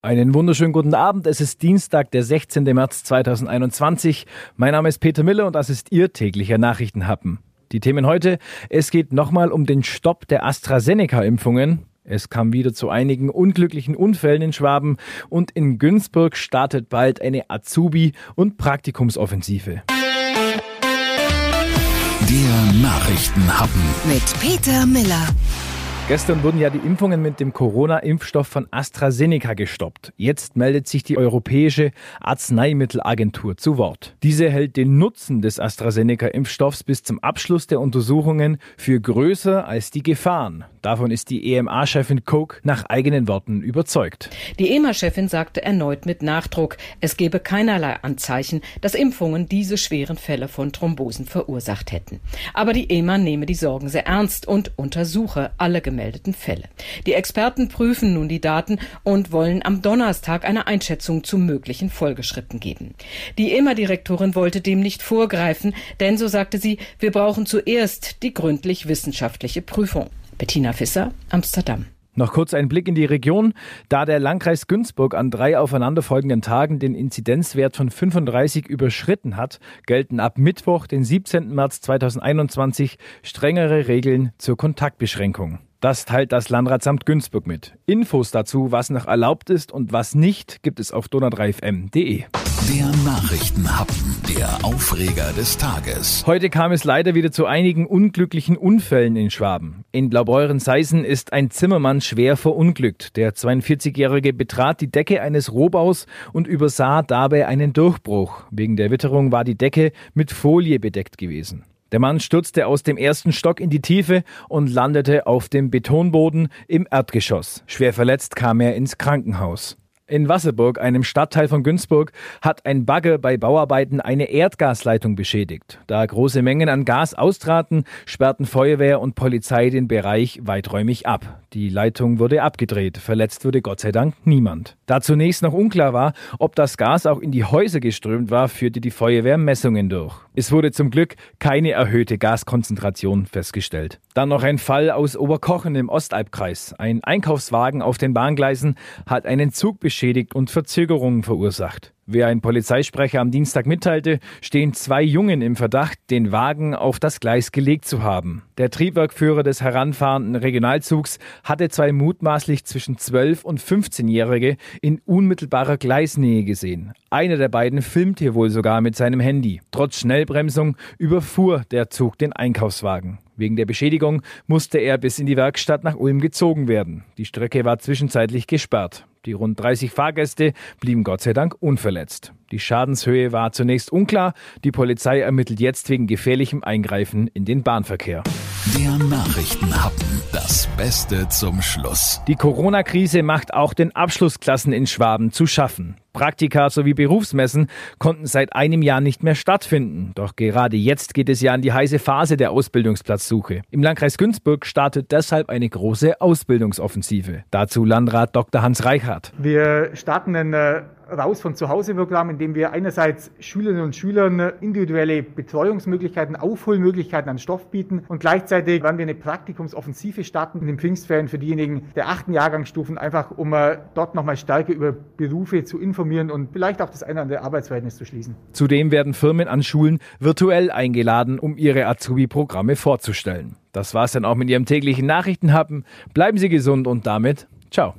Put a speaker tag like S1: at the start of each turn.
S1: Einen wunderschönen guten Abend. Es ist Dienstag, der 16. März 2021. Mein Name ist Peter Miller und das ist Ihr täglicher Nachrichtenhappen. Die Themen heute. Es geht nochmal um den Stopp der AstraZeneca-Impfungen. Es kam wieder zu einigen unglücklichen Unfällen in Schwaben und in Günzburg startet bald eine Azubi- und Praktikumsoffensive.
S2: Der Nachrichtenhappen
S3: mit Peter Miller.
S1: Gestern wurden ja die Impfungen mit dem Corona-Impfstoff von AstraZeneca gestoppt. Jetzt meldet sich die Europäische Arzneimittelagentur zu Wort. Diese hält den Nutzen des AstraZeneca-Impfstoffs bis zum Abschluss der Untersuchungen für größer als die Gefahren. Davon ist die EMA-Chefin Coke nach eigenen Worten überzeugt.
S4: Die EMA-Chefin sagte erneut mit Nachdruck, es gebe keinerlei Anzeichen, dass Impfungen diese schweren Fälle von Thrombosen verursacht hätten. Aber die EMA nehme die Sorgen sehr ernst und untersuche alle Gemeinde gemeldeten Fälle. Die Experten prüfen nun die Daten und wollen am Donnerstag eine Einschätzung zu möglichen Folgeschritten geben. Die EMA-Direktorin wollte dem nicht vorgreifen, denn so sagte sie, wir brauchen zuerst die gründlich wissenschaftliche Prüfung. Bettina Fisser, Amsterdam.
S1: Noch kurz ein Blick in die Region. Da der Landkreis Günzburg an drei aufeinanderfolgenden Tagen den Inzidenzwert von 35 überschritten hat, gelten ab Mittwoch, den 17. März 2021, strengere Regeln zur Kontaktbeschränkung. Das teilt das Landratsamt Günzburg mit. Infos dazu, was noch erlaubt ist und was nicht, gibt es auf donau3fm.de.
S2: Der Nachrichtenhappen, der Aufreger des Tages.
S1: Heute kam es leider wieder zu einigen unglücklichen Unfällen in Schwaben. In Blaubeuren-Seisen ist ein Zimmermann schwer verunglückt. Der 42-Jährige betrat die Decke eines Rohbaus und übersah dabei einen Durchbruch. Wegen der Witterung war die Decke mit Folie bedeckt gewesen. Der Mann stürzte aus dem ersten Stock in die Tiefe und landete auf dem Betonboden im Erdgeschoss. Schwer verletzt kam er ins Krankenhaus. In Wasserburg, einem Stadtteil von Günzburg, hat ein Bagger bei Bauarbeiten eine Erdgasleitung beschädigt. Da große Mengen an Gas austraten, sperrten Feuerwehr und Polizei den Bereich weiträumig ab. Die Leitung wurde abgedreht. Verletzt wurde Gott sei Dank niemand. Da zunächst noch unklar war, ob das Gas auch in die Häuser geströmt war, führte die Feuerwehr Messungen durch. Es wurde zum Glück keine erhöhte Gaskonzentration festgestellt. Dann noch ein Fall aus Oberkochen im Ostalbkreis. Ein Einkaufswagen auf den Bahngleisen hat einen Zug beschädigt beschädigt und Verzögerungen verursacht. Wie ein Polizeisprecher am Dienstag mitteilte, stehen zwei Jungen im Verdacht, den Wagen auf das Gleis gelegt zu haben. Der Triebwerkführer des heranfahrenden Regionalzugs hatte zwei mutmaßlich zwischen 12 und 15-Jährige in unmittelbarer Gleisnähe gesehen. Einer der beiden filmte wohl sogar mit seinem Handy. Trotz Schnellbremsung überfuhr der Zug den Einkaufswagen. Wegen der Beschädigung musste er bis in die Werkstatt nach Ulm gezogen werden. Die Strecke war zwischenzeitlich gesperrt. Die rund 30 Fahrgäste blieben Gott sei Dank unverletzt. Die Schadenshöhe war zunächst unklar. Die Polizei ermittelt jetzt wegen gefährlichem Eingreifen in den Bahnverkehr.
S2: Der Nachrichtenhappen. Das Beste zum Schluss.
S1: Die Corona-Krise macht auch den Abschlussklassen in Schwaben zu schaffen. Praktika sowie Berufsmessen konnten seit einem Jahr nicht mehr stattfinden. Doch gerade jetzt geht es ja an die heiße Phase der Ausbildungsplatzsuche. Im Landkreis Günzburg startet deshalb eine große Ausbildungsoffensive. Dazu Landrat Dr. Hans Reichhardt.
S5: Wir starten äh, raus von zu Hause Programm, in dem wir einerseits Schülerinnen und Schülern individuelle Betreuungsmöglichkeiten, Aufholmöglichkeiten an Stoff bieten und gleichzeitig werden wir eine Praktikumsoffensive starten in den Pfingstferien für diejenigen der achten Jahrgangsstufen, einfach um äh, dort nochmal stärker über Berufe zu informieren und vielleicht auch das eine oder andere Arbeitsverhältnis zu schließen.
S1: Zudem werden Firmen an Schulen virtuell eingeladen, um ihre Azubi-Programme vorzustellen. Das war's dann auch mit Ihrem täglichen Nachrichtenhappen. Bleiben Sie gesund und damit ciao.